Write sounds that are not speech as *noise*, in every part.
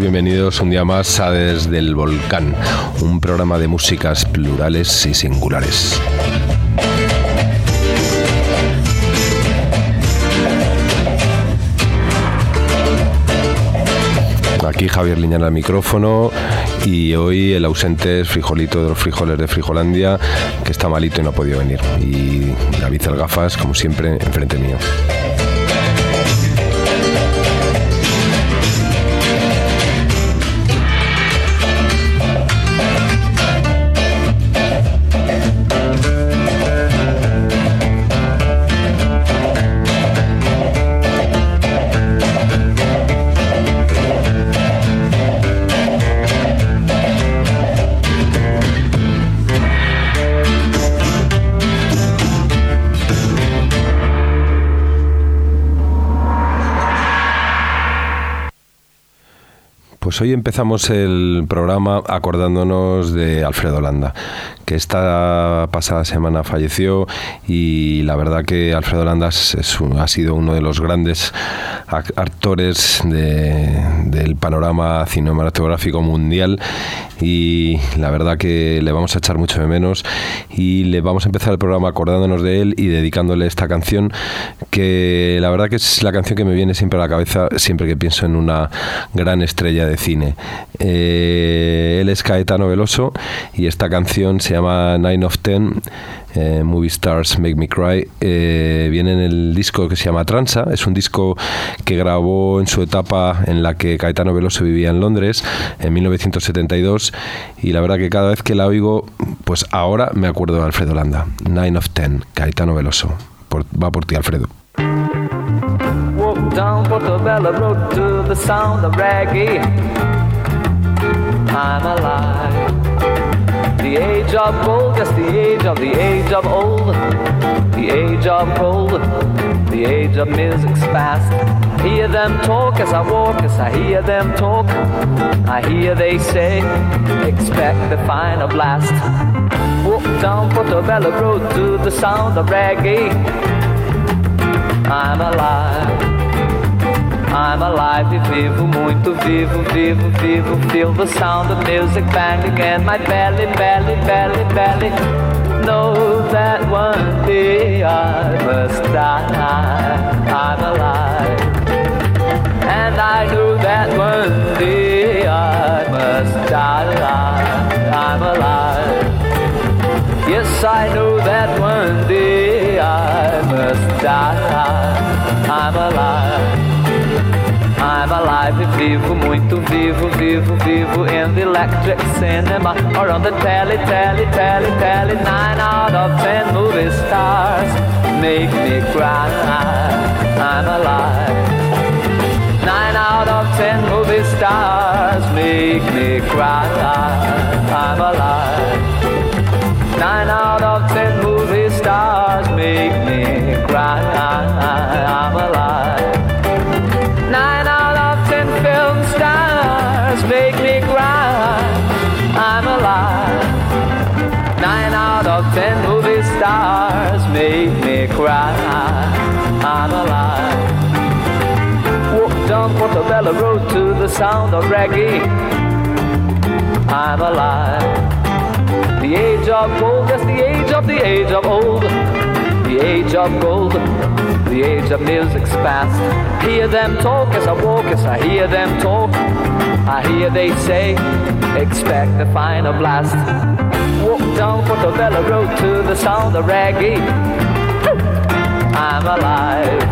bienvenidos un día más a Desde el Volcán, un programa de músicas plurales y singulares. Aquí Javier Liñana al micrófono y hoy el ausente es Frijolito de los frijoles de Frijolandia, que está malito y no ha podido venir. Y David Gafas, como siempre, enfrente mío. Hoy empezamos el programa acordándonos de Alfredo Landa, que esta pasada semana falleció y la verdad que Alfredo Landa ha sido uno de los grandes actores del panorama cinematográfico mundial y la verdad que le vamos a echar mucho de menos y le vamos a empezar el programa acordándonos de él y dedicándole esta canción que la verdad que es la canción que me viene siempre a la cabeza siempre que pienso en una gran estrella de cine. Eh, él es Caetano Veloso y esta canción se llama Nine of Ten eh, Movie Stars Make Me Cry, eh, viene en el disco que se llama Transa. Es un disco que grabó en su etapa en la que Caetano Veloso vivía en Londres, en 1972. Y la verdad que cada vez que la oigo, pues ahora me acuerdo de Alfredo Landa. Nine of Ten, Caetano Veloso. va por ti, Alfredo. down Portobello Road to the sound of reggae. I'm alive. The age of gold, yes, the age of the age of old. The age of gold, the age of music's past. Hear them talk as I walk, as I hear them talk. I hear they say, expect the final blast. Walk down Portobello Road to the sound of reggae. I'm alive. I'm alive e vivo, muito vivo, vivo, vivo. Feel the sound of music banging in my belly, belly, belly, belly. Know that one day I must die. I'm alive. And I know that one day I must die. I'm alive. Yes, I know that one day I must die. I'm alive. I'm alive e vivo, muito vivo, vivo, vivo In the electric cinema Or on the telly, telly, telly, telly Nine out of ten movie stars Make me cry. I'm alive. Nine out of ten movie stars Make me cry. I'm alive. Nine out of ten movie stars Make me cry. I'm alive. Ten movie stars make me cry. I'm alive. Walk down Portobello Road to the sound of reggae. I'm alive. The age of gold, yes, the age of the age of old. The age of gold, the age of music's past. Hear them talk as I walk, as I hear them talk. I hear they say, expect the final blast. Down Portobello Road to the sound of reggae. I'm alive.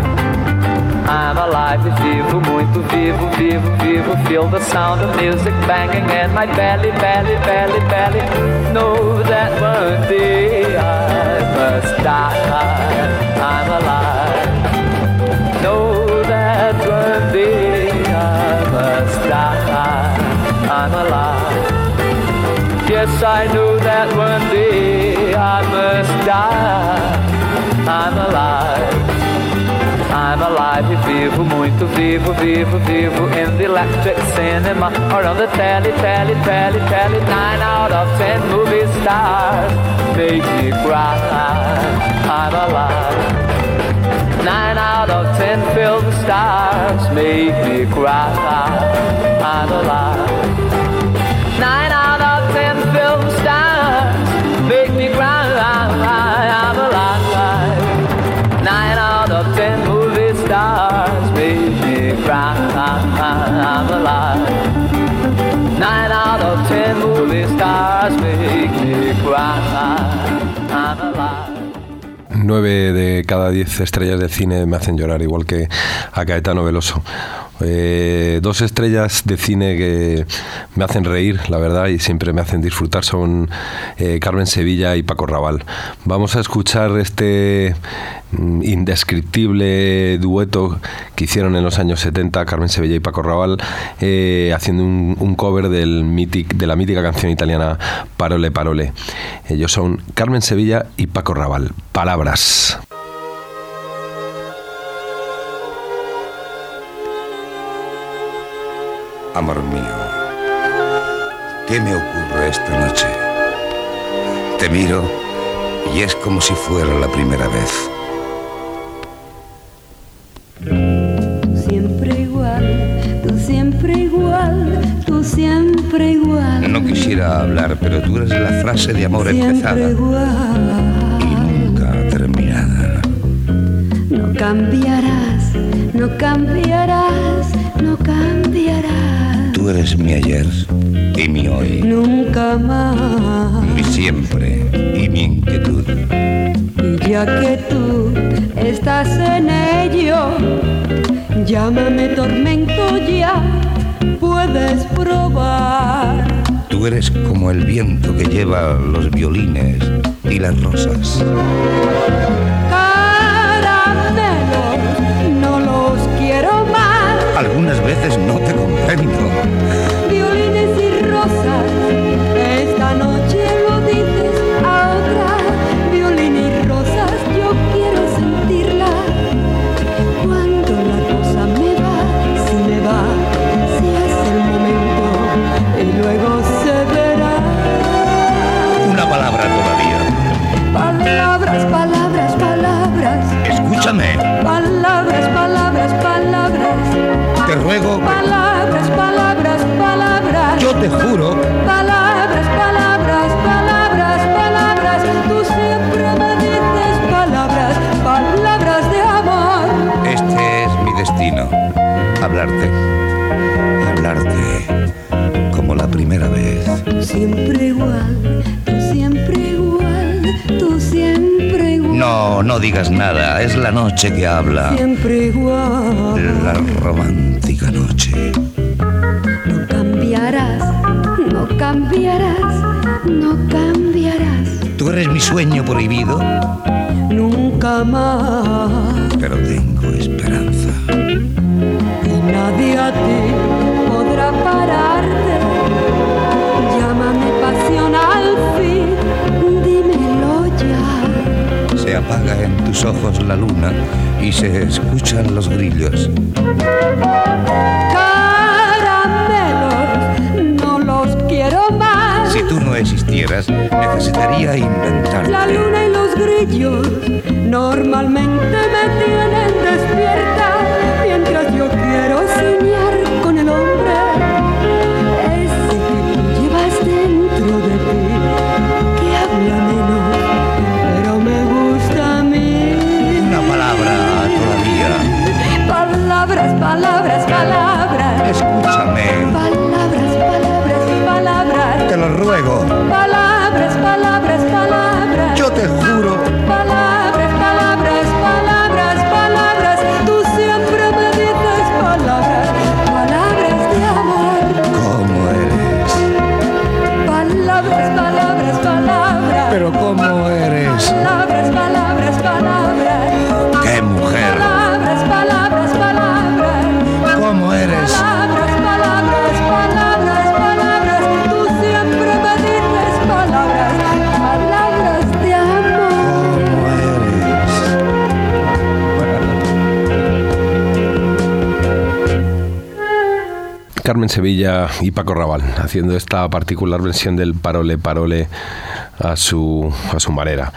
I'm alive vivo, muito vivo, vivo, vivo. Feel the sound of music banging in my belly, belly, belly, belly. Know that one day I must die. I'm alive. Know that one day I must die. I'm alive. Yes, I know that one day I must die. I'm alive. I'm alive e vivo, muito vivo, vivo, vivo in the electric cinema or on the telly, telly, telly, telly. Nine out of ten movie stars make me cry. I'm alive. Nine out of ten film stars make me cry. I'm alive. Nine I'm alive. Nine out of ten movie stars make me cry. I'm alive. Nueve de cada diez estrellas de cine me hacen llorar, igual que a Caetano Veloso. Eh, dos estrellas de cine que me hacen reír, la verdad, y siempre me hacen disfrutar son eh, Carmen Sevilla y Paco Raval. Vamos a escuchar este mm, indescriptible dueto que hicieron en los años 70 Carmen Sevilla y Paco Raval, eh, haciendo un, un cover del mític, de la mítica canción italiana Parole Parole. Ellos son Carmen Sevilla y Paco Raval. Palabras. Amor mío, ¿qué me ocurre esta noche? Te miro y es como si fuera la primera vez. Siempre igual, tú siempre igual, tú siempre igual. No quisiera hablar, pero tú eres la frase de amor siempre empezada igual. Cambiarás, no cambiarás, no cambiarás. Tú eres mi ayer y mi hoy, Nunca más. mi siempre y mi inquietud. Y ya que tú estás en ello, llámame tormento ya, puedes probar. Tú eres como el viento que lleva los violines y las rosas. Algunas veces no te comprendo. Violines y rosas, esta noche lo dices a otra. Violín y rosas, yo quiero sentirla. Cuando la rosa me va, si me va, si es el momento, y luego se verá. Una palabra todavía. Palabras, palabras, palabras. Escúchame, palabras, palabras. Te ruego, Palabras, palabras, palabras. yo te juro Palabras, palabras, palabras, palabras. Tú siempre me dices palabras, palabras de amor. Este es mi destino. Hablarte. Hablarte. Como la primera vez. Siempre igual, tú siempre igual, tú siempre igual. No, no digas nada. Es la noche que habla. Siempre igual. La romántica cambiarás, no cambiarás. Tú eres mi sueño prohibido, Nunca más. pero tengo esperanza. Y nadie a ti podrá pararte. Llámame pasión al fin, dímelo ya. Se apaga en tus ojos la luna y se escuchan los grillos. Si tú no existieras, necesitaría inventarte. La luna y los grillos normalmente me tienen despierta mientras yo quiero soñar con el hombre. Ese que tú llevas dentro de ti, que habla menos, pero me gusta a mí. Una palabra todavía. Palabras, palabras, palabras. Palabras. Sevilla y Paco Raval haciendo esta particular versión del Parole Parole a su, a su manera.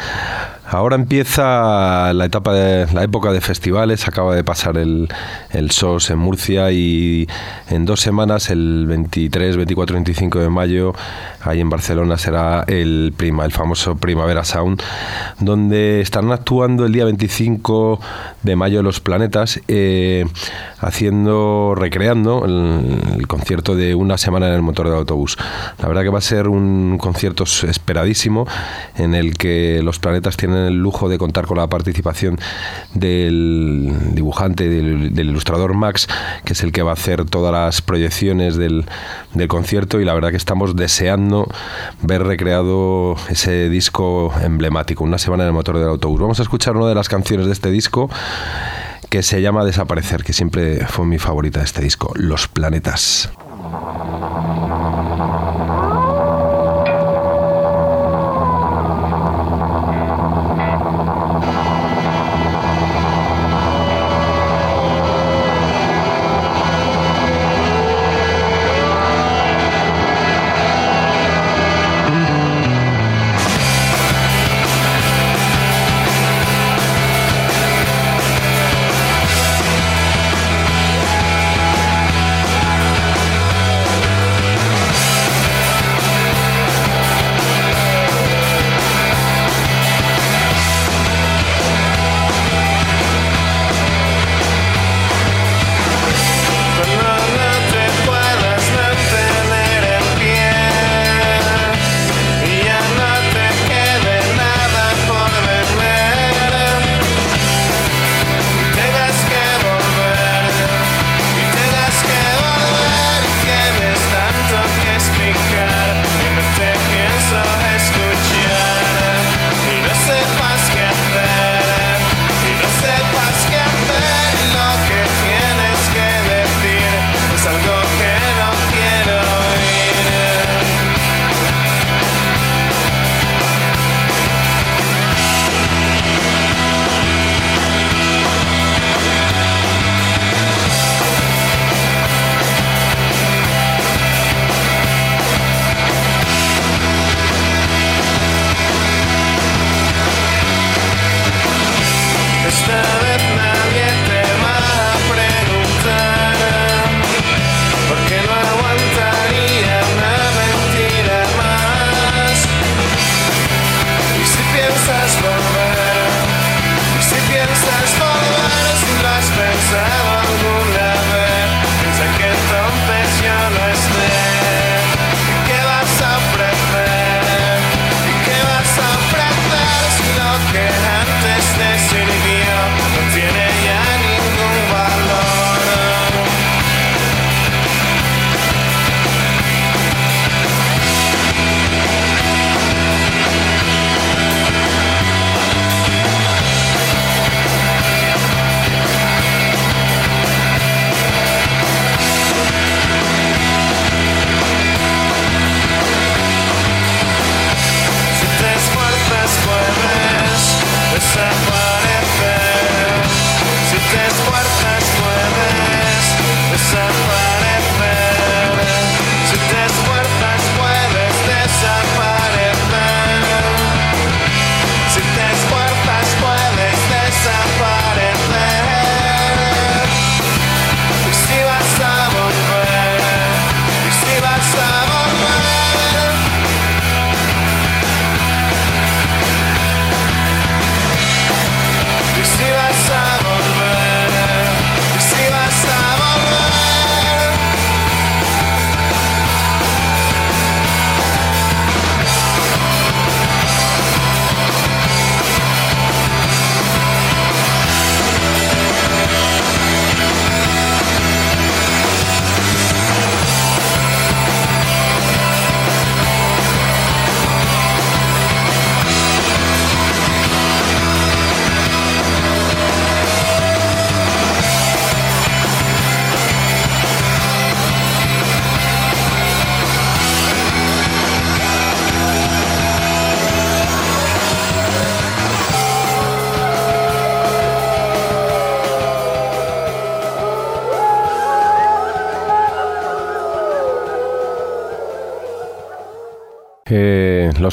Ahora empieza la etapa de la época de festivales, acaba de pasar el, el SOS en Murcia y en dos semanas, el 23, 24, 25 de mayo, ahí en Barcelona será el Prima, el famoso Primavera Sound, donde estarán actuando el día 25 de mayo los planetas, eh, haciendo, recreando el, concierto de una semana en el motor del autobús. La verdad que va a ser un concierto esperadísimo en el que los planetas tienen el lujo de contar con la participación del dibujante, del, del ilustrador Max, que es el que va a hacer todas las proyecciones del, del concierto y la verdad que estamos deseando ver recreado ese disco emblemático, una semana en el motor del autobús. Vamos a escuchar una de las canciones de este disco que se llama Desaparecer, que siempre fue mi favorita de este disco, Los Planetas.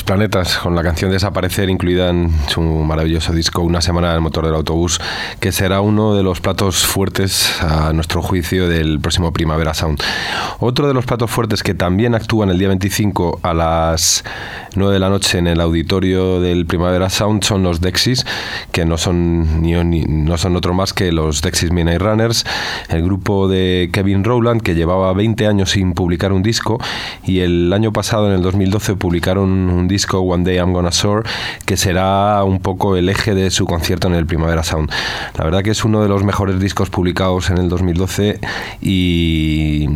Planetas, con la canción Desaparecer incluida en su maravilloso disco Una semana en el motor del autobús, que será uno de los platos fuertes a nuestro juicio del próximo Primavera Sound. Otro de los platos fuertes que también actúan el día 25 a las 9 de la noche en el auditorio del Primavera Sound son los Dexys, que no son, ni, no son otro más que los Dexys Midnight Runners, el grupo de Kevin Rowland, que llevaba 20 años sin publicar un disco y el año pasado, en el 2012, publicaron un disco One Day I'm Gonna Soar que será un poco el eje de su concierto en el Primavera Sound. La verdad que es uno de los mejores discos publicados en el 2012 y,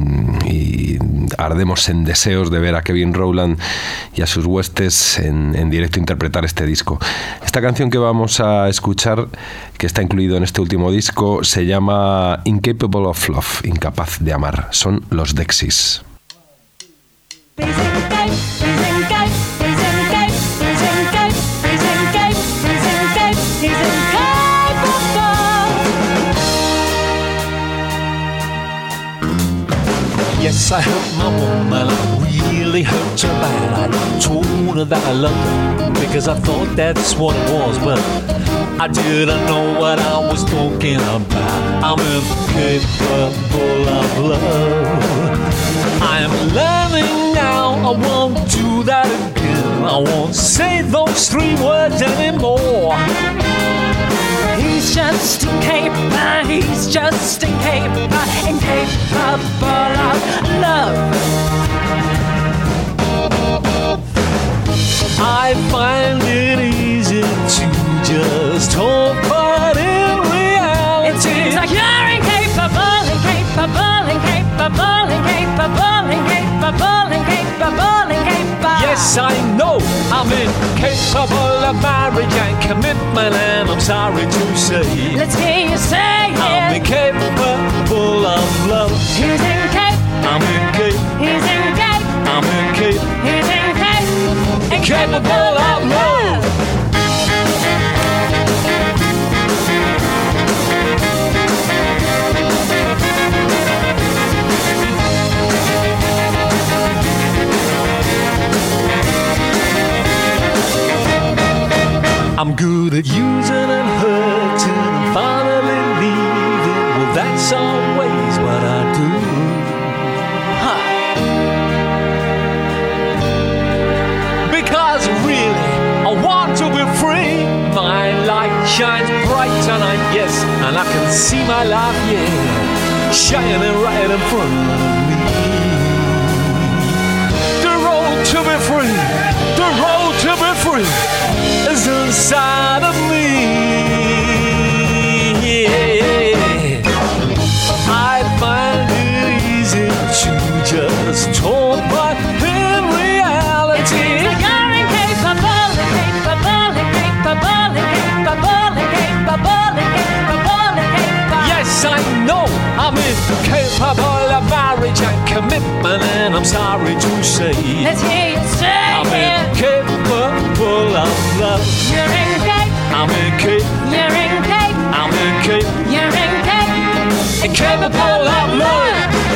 ardemos en deseos de ver a Kevin Rowland y a sus huestes en, en directo interpretar este disco. Esta canción que vamos a escuchar, que está incluido en este último disco, se llama Incapable of Love, incapaz de amar. Son los Dexys. Yes, I hurt my woman, I really hurt her bad. I told her that I loved her because I thought that's what it was, but I didn't know what I was talking about. I'm incapable of love. I'm learning now, I won't do that again. I won't say those three words anymore. He's just incapable, he's just incapable, incapable of love. I find it easy to just talk, but I know I'm incapable of marriage and commitment, and I'm sorry to say Let's hear you say it. I'm incapable of love. He's incapable, I'm incapable, he's incapable, I'm incapable, he's incapable, incapable of love. I'm good at using and hurting and finally leaving. Well, that's always what I do. Because really, I want to be free. My light shines bright tonight, yes, and I can see my life, yeah, shining right in front of me. The road to be free, the road to be free is inside of me. Yeah. I find it easy to just talk, but in reality, you're incapable, incapable, incapable, incapable, incapable, incapable, incapable. yes, I know I'm incapable of marriage and commitment, and I'm sorry to say Let's hear you say I'm it full of love. You're in cake. I'm in cake. You're in cake. I'm in cake. You're in cake. Incapable of love.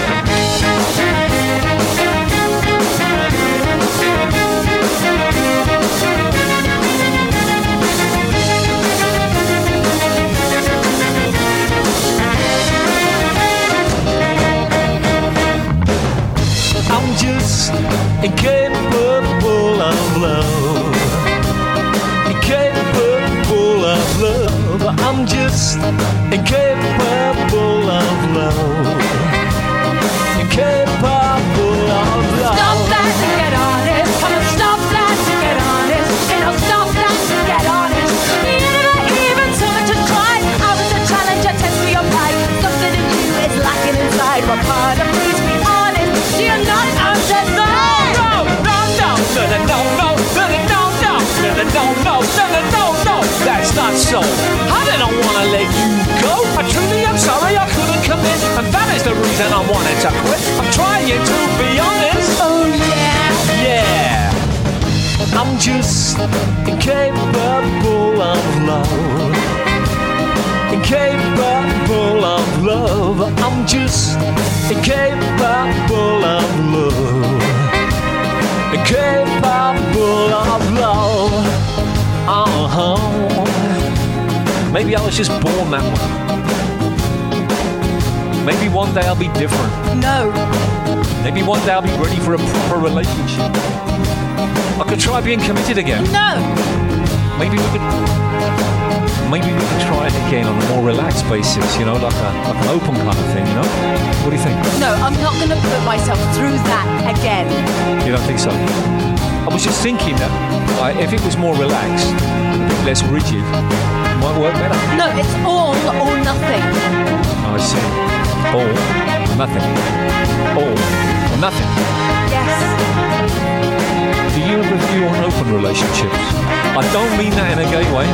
Committed again. No. Maybe we could. Maybe we could try it again on a more relaxed basis, you know, like, a, like an open kind of thing, you know? What do you think? No, I'm not going to put myself through that again. You don't think so? I was just thinking that like, if it was more relaxed, a bit less rigid, it might work better. No, it's all or nothing. Oh, I see. All or nothing. All or nothing. Yes. You have a view on open relationships? I don't mean that in a gay way.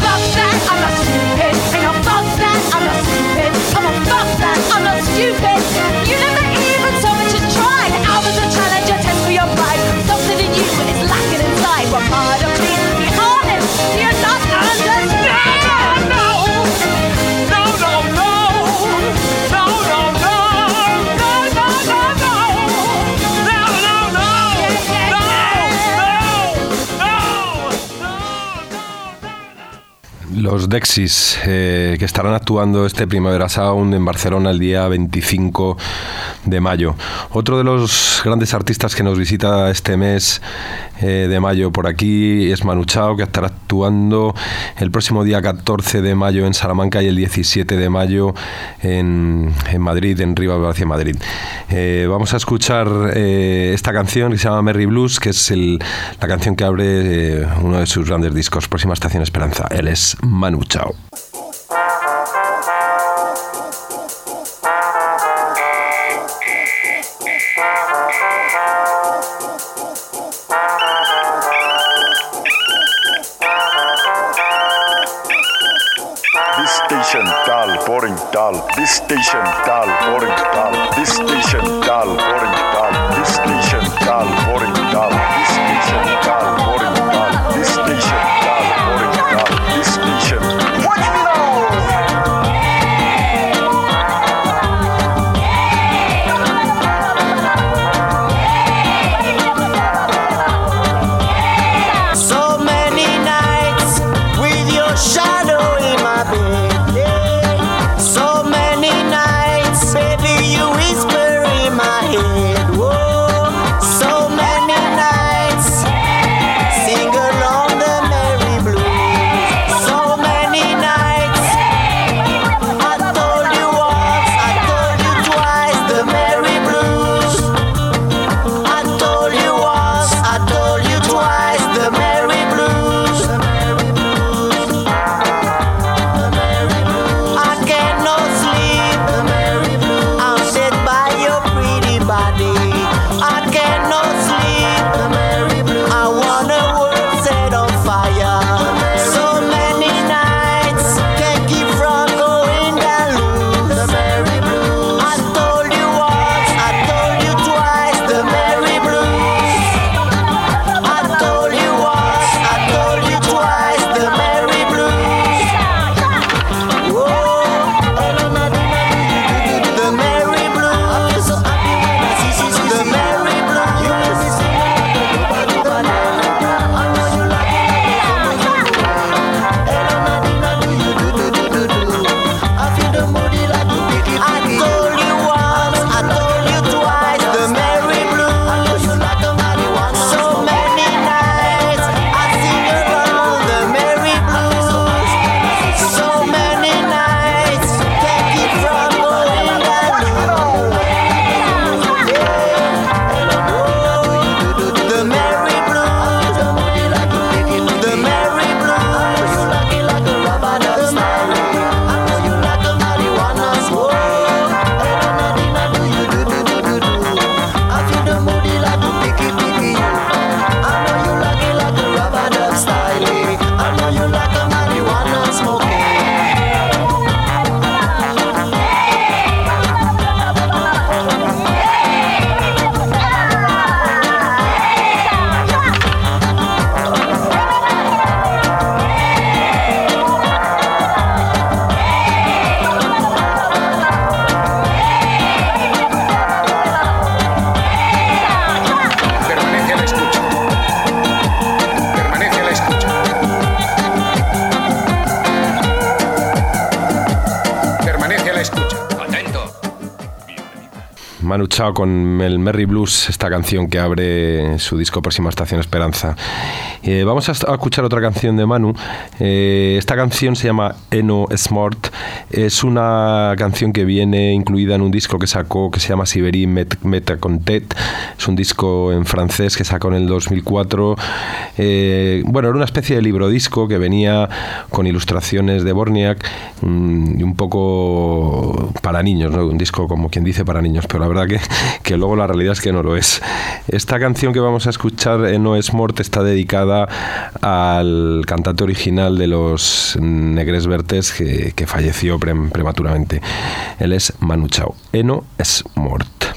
Fuck that, I'm not stupid. And I'll fuck that, I'm not stupid. I'm a fuck that, I'm not stupid. You never even so much as tried. I was a challenge, a test for your pride. Something in you is lacking inside. What part of me? Be honest, you're not understand. Los Dexys, eh, que estarán actuando este Primavera Sound en Barcelona el día 25 de mayo. Otro de los grandes artistas que nos visita este mes eh, de mayo por aquí es Manu Chao, que estará actuando el próximo día 14 de mayo en Salamanca y el 17 de mayo en, Madrid, en Rivas Madrid. Eh, vamos a escuchar eh, esta canción que se llama Merry Blues, que es el- la canción que abre eh, uno de sus grandes discos, Próxima Estación Esperanza. Él es Manu Chao. station dial 40 Con el Merry Blues, esta canción que abre su disco Próxima Estación Esperanza. Eh, vamos a, escuchar otra canción de Manu. Eh, esta canción se llama Eno Smart. Es una canción que viene incluida en un disco que sacó que se llama Siberi Met, Metacontet. Es un disco en francés que sacó en el 2004. Eh, bueno, era una especie de libro disco que venía con ilustraciones de Borniak un poco para niños, ¿no? un disco como quien dice para niños, pero la verdad que, que luego la realidad es que no lo es. Esta canción que vamos a escuchar, No es Mort, está dedicada al cantante original de los Negres Vertes que, falleció pre- prematuramente. Él es Manu Chao. Eno es Mort.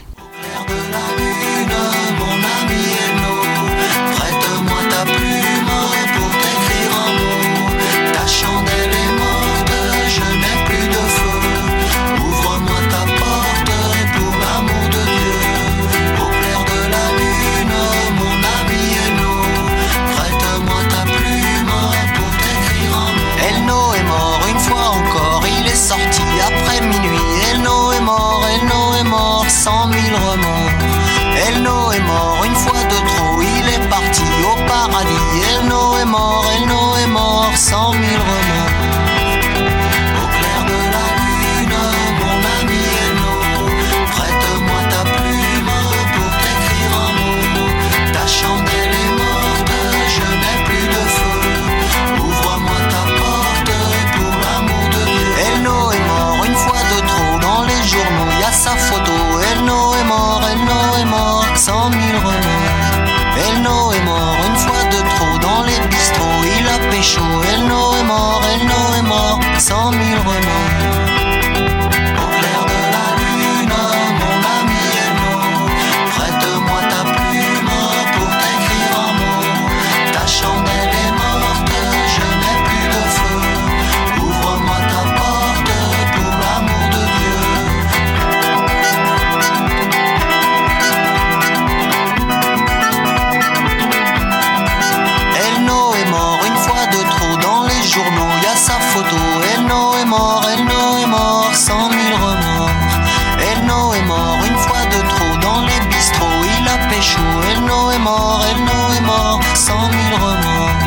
Mort, Elno est mort, cent mille remords.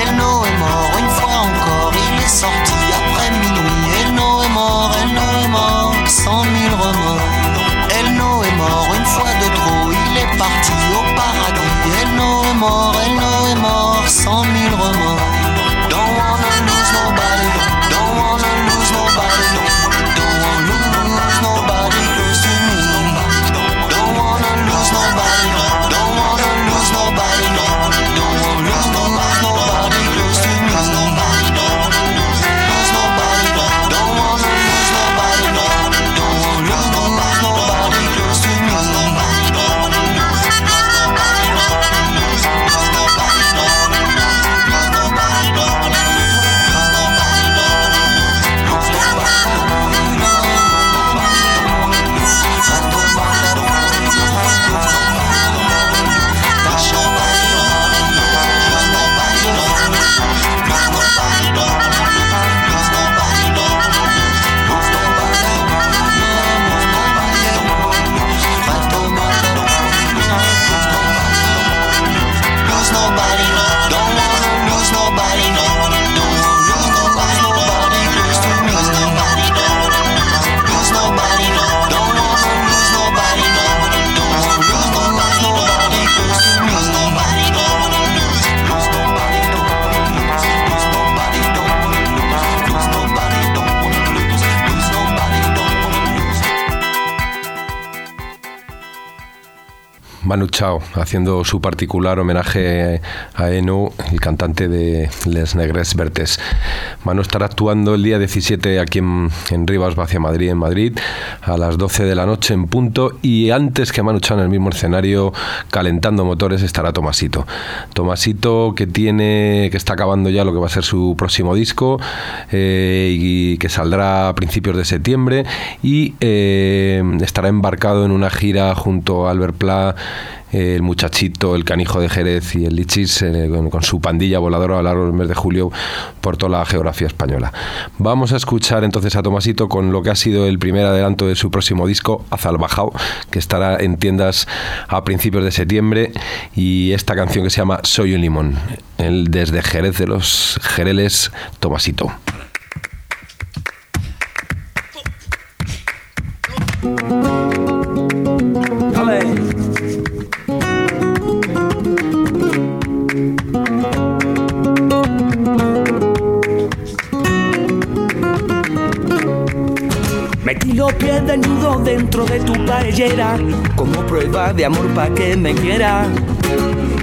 Elno est mort une fois encore, il est sorti après minuit. Elno est mort, Elno est mort, cent mille remords. Elno est mort une fois de trop, il est parti au paradis. Elno est mort, Elno est mort, cent mille remords. Manu haciendo su particular homenaje a Eno, el cantante de Les Negres Vertes. Manu estará actuando el día 17 aquí en, en Rivas, hacia Madrid, en Madrid, a las 12 de la noche en punto. Y antes que Manu en el mismo escenario, calentando motores, estará Tomasito. Tomasito que tiene, que está acabando ya lo que va a ser su próximo disco eh, y que saldrá a principios de septiembre y eh, estará embarcado en una gira junto a Albert Pla el muchachito, el canijo de Jerez y el Lichis eh, con, su pandilla voladora a lo largo del mes de julio por toda la geografía española. Vamos a escuchar entonces a Tomasito con lo que ha sido el primer adelanto de su próximo disco, Azalbajao, que estará en tiendas a principios de septiembre y esta canción que se llama Soy un limón, el desde Jerez de los Jereles, Tomasito. Dentro de tu paellera como prueba de amor pa' que me quiera.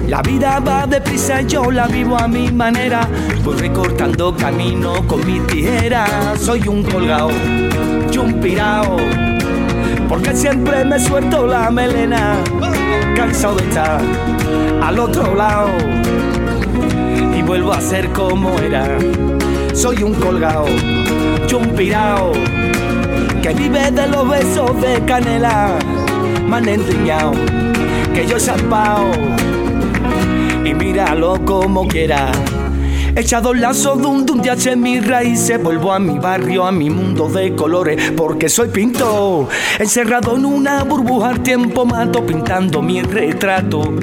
La vida va deprisa yo la vivo a mi manera. Voy recortando camino con mi tijera. Soy un colgado y un pirao. Porque siempre me suelto la melena. Cansado de estar al otro lado. Y vuelvo a ser como era. Soy un colgado y un pirao que vive de los besos de canela, enseñado que yo he zampao y míralo como quiera. Echado lazos de un día en mis raíces, vuelvo a mi barrio, a mi mundo de colores, porque soy pintor, encerrado en una burbuja al tiempo mato, pintando mi retrato,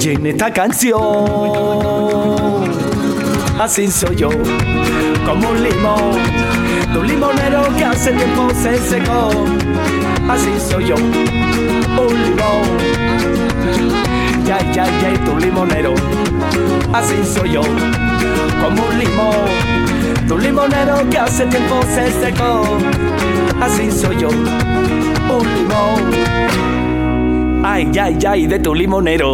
y en esta canción, así soy yo, como un limón un limonero que hace tiempo se secó. Así soy yo, un limón. Ya, ya, ya, tu limonero. Así soy yo, como un limón. Un limonero que hace tiempo se secó. Así soy yo, un limón. Ay, ay, ay, de tu limonero.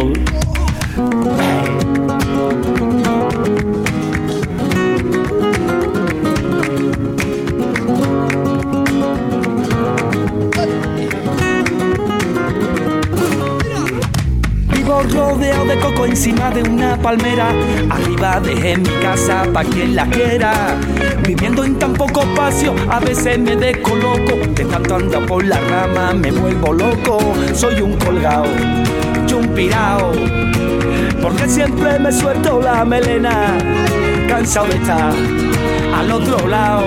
Rodeado de coco encima de una palmera. Arriba dejé mi casa pa' quien la quiera. Viviendo en tan poco espacio, a veces me descoloco. De tanto andar por la rama me vuelvo loco. Soy un colgado, yo un pirao. Porque siempre me suelto la melena. Cansado de estar al otro lado.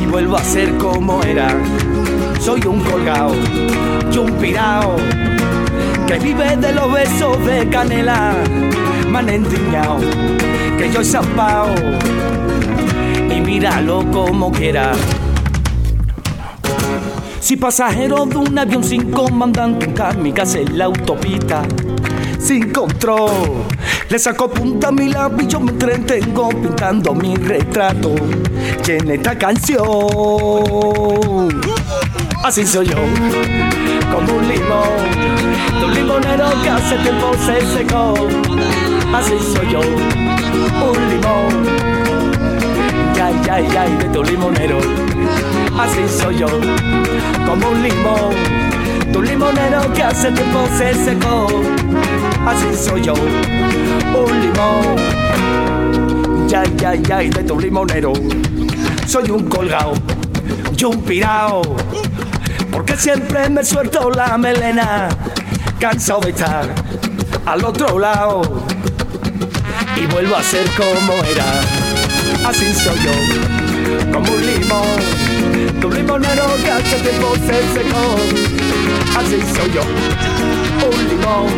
Y vuelvo a ser como era. Soy un colgado, yo un pirao que vive de los besos de canela. Endiñado que yo he zampao y míralo como quiera. Si pasajero de un avión sin comandante, un kamikaze en la autopista, sin control. Le saco punta a mi lápiz, yo me entretengo pintando mi retrato. Y en esta canción, así soy yo, como un limón, un limonero que hace tiempo se secó. Así soy yo, un limón. Ya, ya, ya, de tu limonero. Así soy yo, como un limón. Un limonero que hace tiempo se secó. Así soy yo, un limón. Ya, ya, ya, de tu limonero. Soy un colgado, yo un pirao. Porque siempre me suelto la melena. Cansado de estar al otro lado. Y vuelvo a ser como era. Así soy yo, como un limón, tu limonero que hace tiempo se secó, así soy yo, un limón,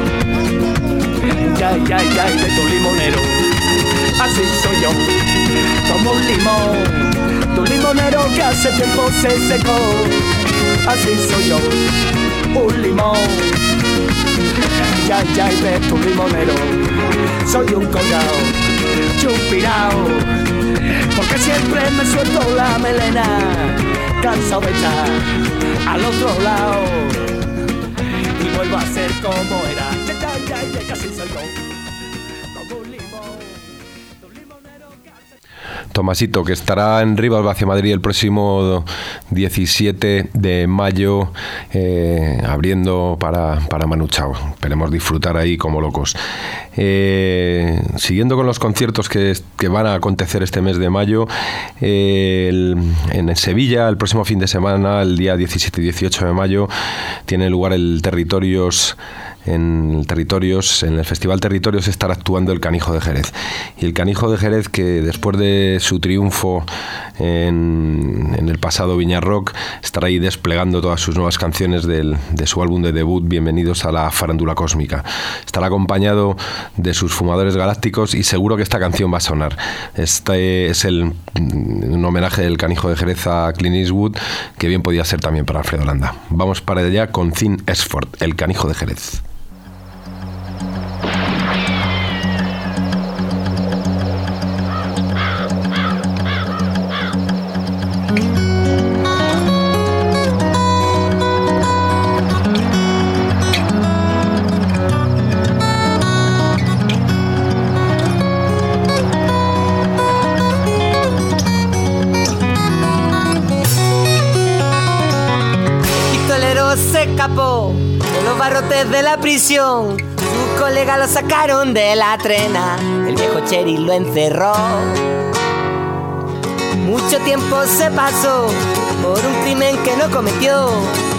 ya, ya, ya, de tu limonero, así soy yo, como un limón, tu limonero que hace tiempo se secó, así soy yo, un limón, ya, ya, de tu limonero, soy un colgado, chupirao. Porque siempre me suelto la melena, cansado de estar al otro lado. Y vuelvo a ser como era. Tomasito, que estará en Rivas hacia Madrid el próximo 17 de mayo, eh, abriendo para, para Manu Chao. Esperemos disfrutar ahí como locos. Eh, siguiendo con los conciertos que, que van a acontecer este mes de mayo, eh, en Sevilla, el próximo fin de semana, el día 17 y 18 de mayo, tiene lugar el Territorios en Territorios, en el Festival Territorios estará actuando el Canijo de Jerez. Y el Canijo de Jerez que después de su triunfo en, el pasado Viña Rock estará ahí desplegando todas sus nuevas canciones del- de su álbum de debut Bienvenidos a la Farándula Cósmica. Estará acompañado de sus fumadores galácticos y seguro que esta canción va a sonar. Este es el, un homenaje del Canijo de Jerez a Clint Eastwood que bien podía ser también para Alfredo Landa. Vamos para allá con Thin Esford, el Canijo de Jerez. Prisión. Sus colegas lo sacaron de la trena. El viejo Cherry lo encerró. Mucho tiempo se pasó por un crimen que no cometió.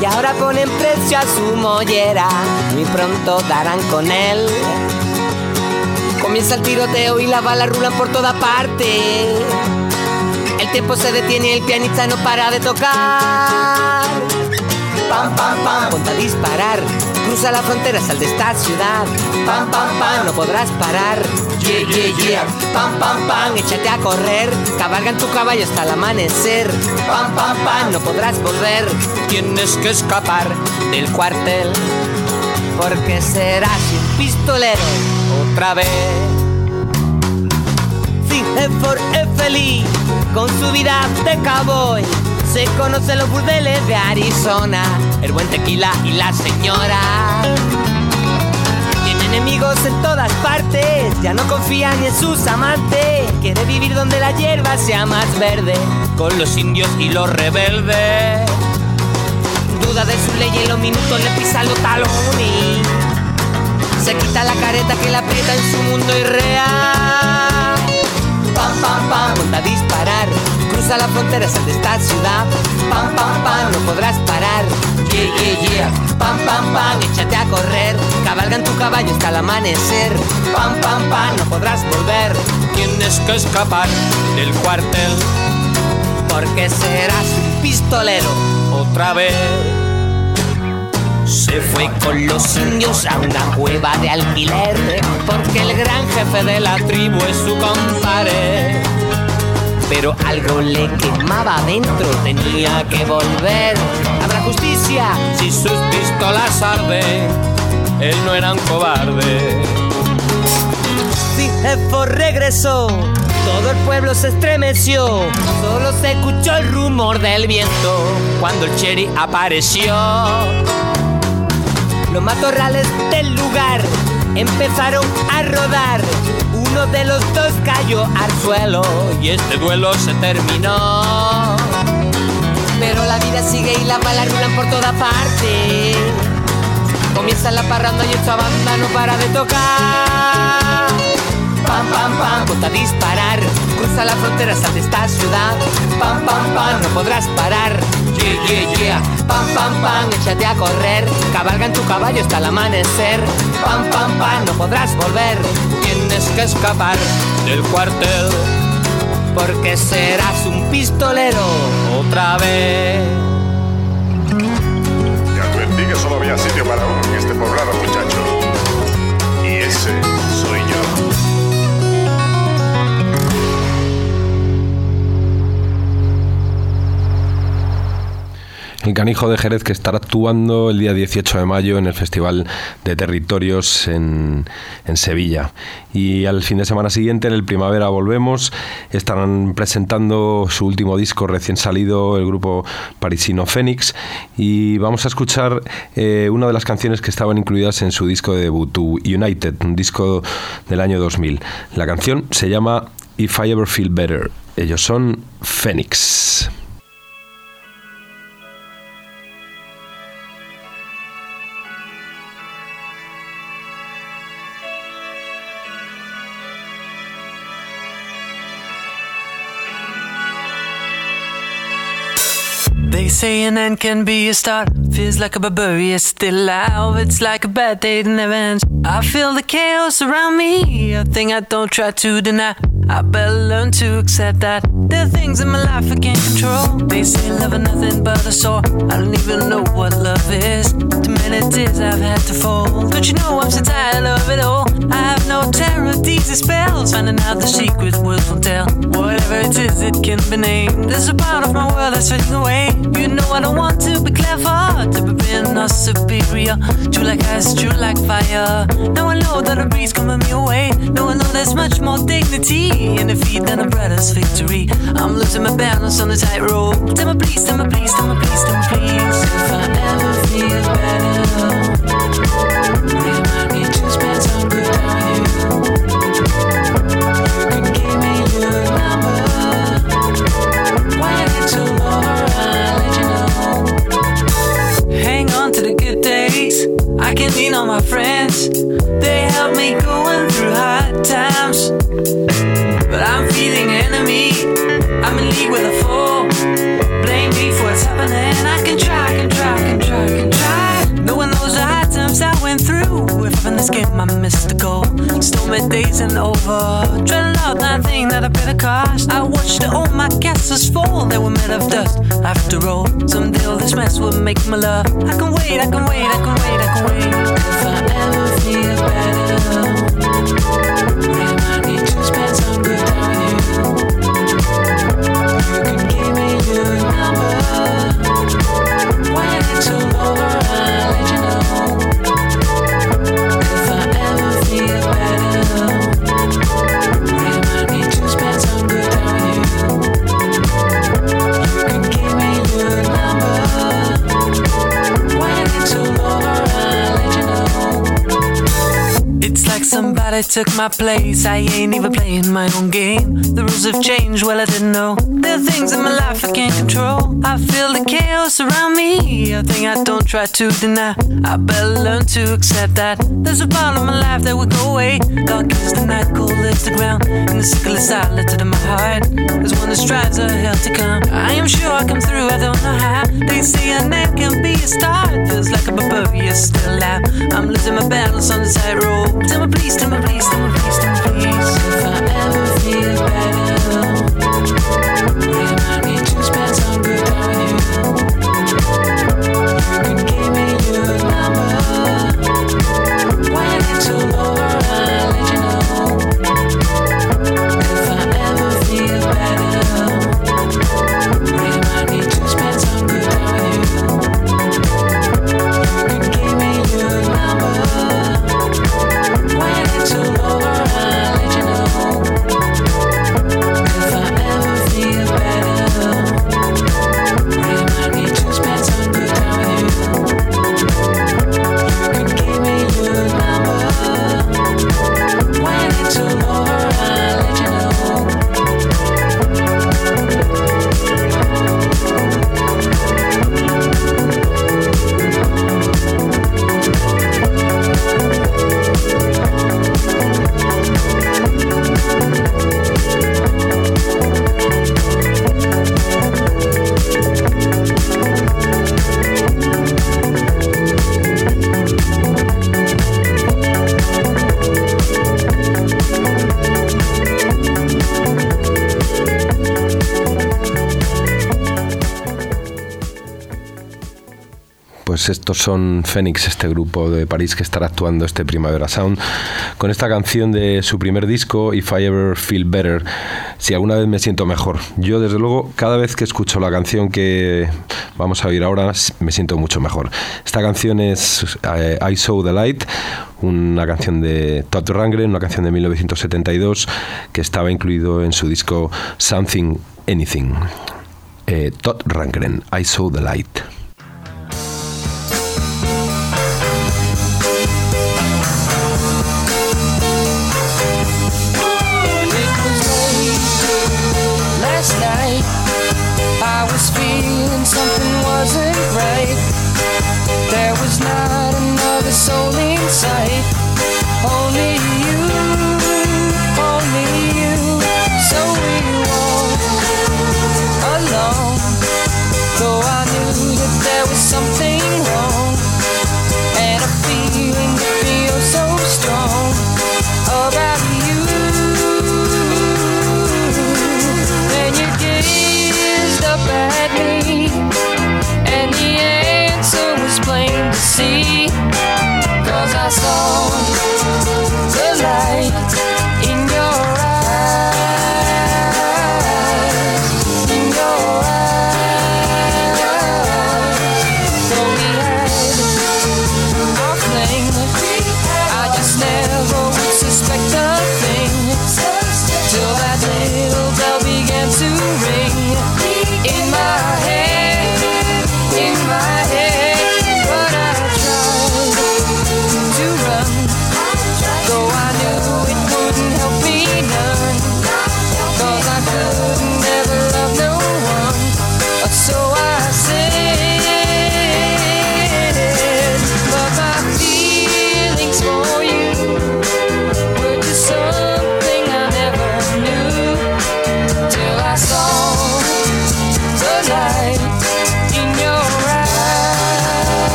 Y ahora ponen precio a su mollera. Muy pronto darán con él. Comienza el tiroteo y las balas rulan por toda parte. El tiempo se detiene y el pianista no para de tocar. Pam, pam, pam, ponte a disparar. Cruza la frontera, sal de esta ciudad. Pam, pam, pam, no podrás parar. Yeah, yeah, yeah. Pam, pam, pam, échate a correr. Cabalga en tu caballo hasta el amanecer. Pam, pam, pam, no podrás volver. Tienes que escapar del cuartel. Porque serás un pistolero otra vez. Ford es feliz con su vida de cowboy. Se conocen los burdeles de Arizona, el buen tequila y la señora. Tiene enemigos en todas partes, ya no confía ni en sus amantes. Quiere vivir donde la hierba sea más verde, con los indios y los rebeldes. Duda de su ley y en los minutos le pisa los talones. Se quita la careta que la aprieta en su mundo irreal. De esta ciudad. Pam, pam, pam, no podrás parar. Yeah, yeah, yeah. Pam, pam, pam, échate a correr. Cabalga en tu caballo hasta el amanecer. Pam, pam, pam, no podrás volver. Tienes que escapar del cuartel. Porque serás un pistolero otra vez. Se fue con los indios a una cueva de alquiler porque el gran jefe de la tribu es su compadre. Pero algo le quemaba adentro, tenía que volver. Habrá justicia si sus pistolas arden. Él no era un cobarde. Fijefo regresó, todo el pueblo se estremeció, solo se escuchó el rumor del viento cuando el cherry apareció. Los matorrales del lugar empezaron a rodar. Uno de los dos cayó al suelo y este duelo se terminó. Pero la vida sigue y las balas rulan por toda parte. Comienza la parranda y esta banda no para de tocar. Pam, pam, pam, ponte a disparar. Cruza la frontera, de esta ciudad. Pam, pam, pam, no podrás parar. Yeah, yeah, yeah. Pam, pam, pam, échate a correr. Cabalga en tu caballo hasta el amanecer. Pam, pam, pam, no podrás volver. Tienes que escapar del cuartel. Porque serás un pistolero otra vez. Te advertí que solo había sitio para uno en este poblado, muchacho. Y ese El Canijo de Jerez que estará actuando el día 18 de mayo en el Festival de Territorios en, Sevilla. Y al fin de semana siguiente, en el Primavera Volvemos, estarán presentando su último disco recién salido, el grupo parisino Fénix. Y vamos a escuchar eh, una de las canciones que estaban incluidas en su disco de debut, United, un disco del año 2000. La canción se llama If I Ever Feel Better. Ellos son Fénix. Say an end can be a start. Feels like a barbarian still alive. It's like a bad day that never ends. I feel the chaos around me. A thing I don't try to deny. I better learn to accept that there are things in my life I can't control. They say love is nothing but a sore. I don't even know what love is. Too many tears I've had to fall. Don't you know I'm so tired of it all? I have no terror, these spells. Finding out the secret words will tell. Whatever it is, it can be named. There's a part of my world that's fading away. You know I don't want to be clever, to be being or superior. True like ice, true like fire. Now I know that a breeze coming me away. Now I know there's much more dignity in defeat than a brother's victory. I'm losing my balance on the tightrope. Tell me please, tell me please, tell me please, tell me please. If I ever feel better, I can lean on my friends. They help me going through hard times. But I'm feeling enemy. I'm in league with a foe. Blame me for what's happening. I can try, can try, can try, can try. Knowing those hard times I went through. If in this game I missed Stormy days and over. Dreading out nothing that I paid the cost. I watched all my castles fall. They were made of dust. After all, someday all this mess will make my love. I can wait, I can wait, I can wait, I can wait. If I ever feel better. Somebody took my place. I ain't even playing my own game. The rules have changed, well, I didn't know. There are things in my life I can't control. I feel the chaos around me. A thing I don't try to deny. I better learn to accept that. There's a part of my life that will go away. Dark is the night, cold is the ground. And the sickle is silent in my heart. There's one that strives a hell to come. I am sure I come through, I don't know how. They say a neck can be a start. Feels like a barbarian still alive. I'm losing my balance on the tightrope. Tell me please, tell me please, please, please. If I ever feel better, Pues estos son Phoenix, este grupo de París que estará actuando este Primavera Sound, con esta canción de su primer disco, If I Ever Feel Better, si alguna vez me siento mejor. Yo, desde luego, cada vez que escucho la canción que vamos a oír ahora, me siento mucho mejor. Esta canción es eh, I Saw the Light, una canción de Todd Rangren, una canción de 1972 que estaba incluido en su disco Something Anything. Eh, Todd Rangren, I Saw the Light.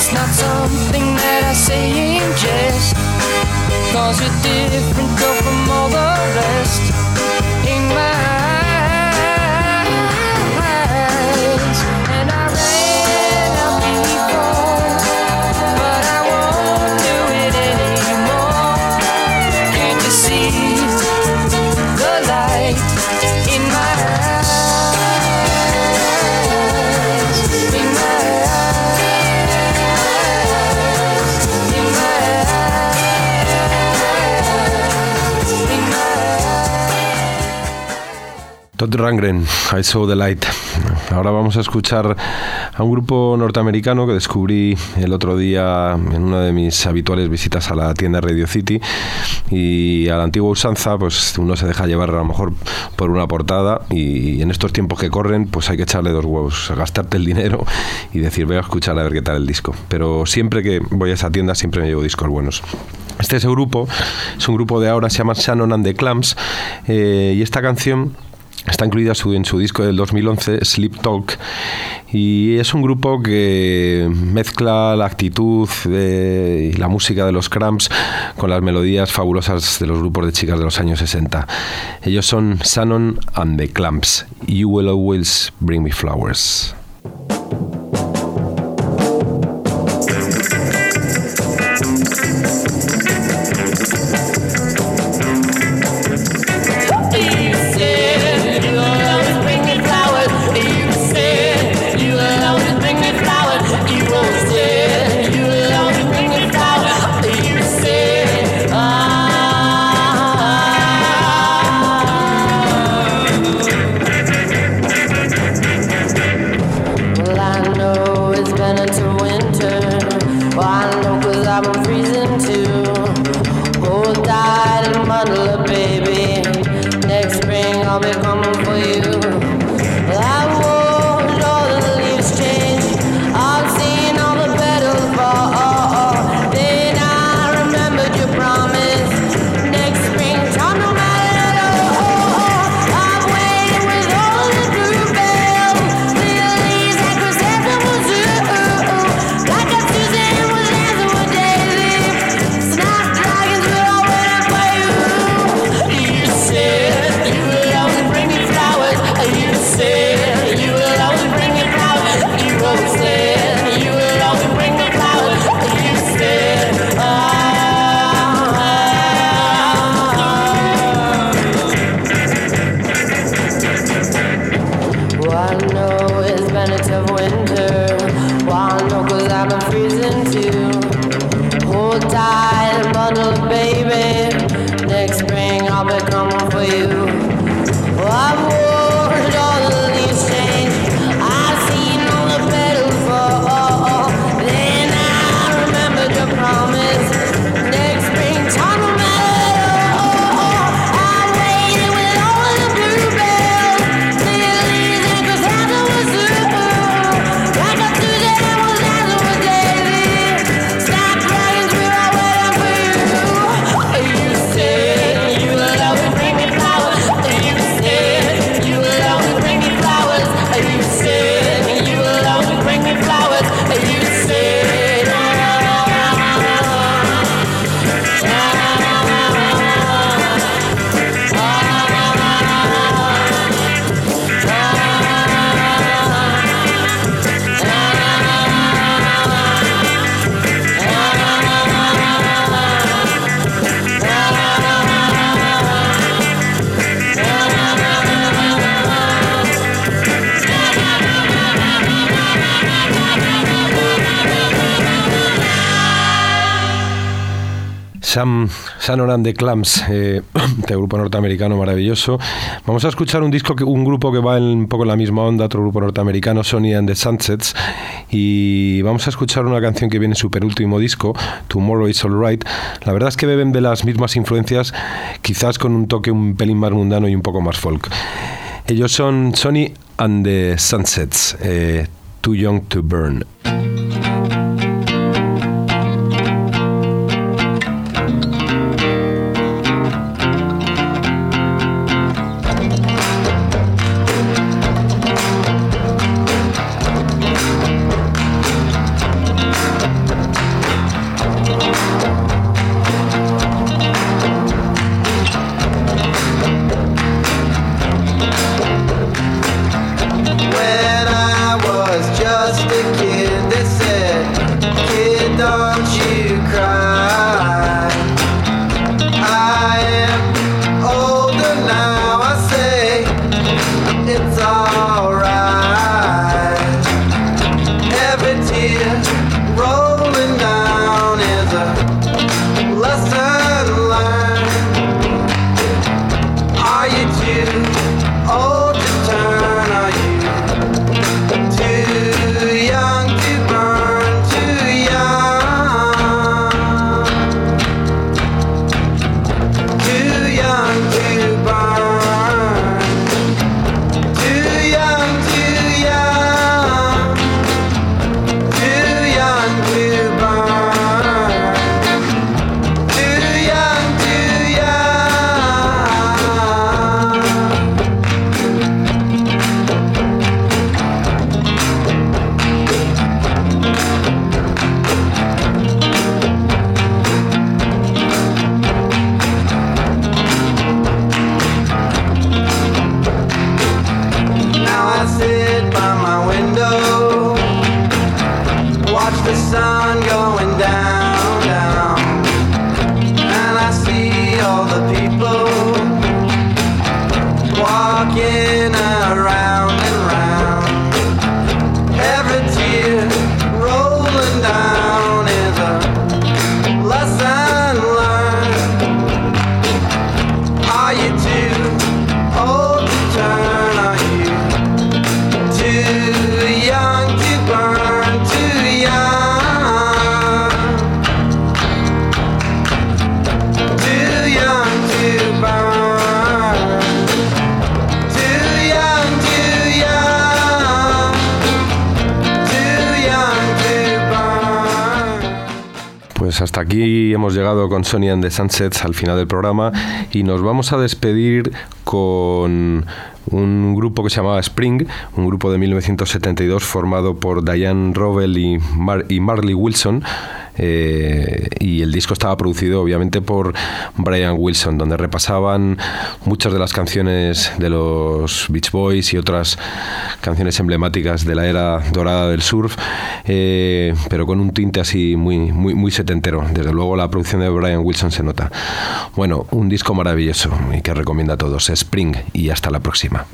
It's not something that I say in jest. Cause you're different girl from all the rest. In my Todd Rangren, I Saw the Light. Ahora vamos a escuchar a un grupo norteamericano que descubrí el otro día en una de mis habituales visitas a la tienda Radio City y a la antigua usanza pues uno se deja llevar a lo mejor por una portada y en estos tiempos que corren pues hay que echarle dos huevos, gastarte el dinero y decir voy a escuchar a ver qué tal el disco. Pero siempre que voy a esa tienda siempre me llevo discos buenos. Este es el grupo, es un grupo de ahora, se llama Shannon and the Clams eh, y esta canción Está incluida en su disco del 2011, Sleep Talk, y es un grupo que mezcla la actitud de- y la música de los Cramps con las melodías fabulosas de los grupos de chicas de los años 60. Ellos son Shannon and the Clamps. You will always bring me flowers. Sam, Shannon and the Clams, eh, *clears throat* este grupo norteamericano maravilloso. Vamos a escuchar un disco, que, un grupo que va en, un poco en la misma onda, otro grupo norteamericano, Sony and the Sunsets, y vamos a escuchar una canción que viene en su penúltimo disco, Tomorrow is Alright. La verdad es que beben de las mismas influencias, quizás con un toque un pelín más mundano y un poco más folk. Ellos son Sony and the Sunsets, eh, Too Young to Burn. Master. Aquí hemos llegado con Sony and the Sunsets al final del programa y nos vamos a despedir con un grupo que se llamaba Spring, un grupo de 1972 formado por Diane Mar- y Marley Wilson. Eh, y el disco estaba producido obviamente por Brian Wilson, donde repasaban muchas de las canciones de los Beach Boys y otras canciones emblemáticas de la era dorada del surf, eh, pero con un tinte así muy, muy, muy setentero. Desde luego la producción de Brian Wilson se nota. Bueno, un disco maravilloso y que recomiendo a todos, Spring, y hasta la próxima.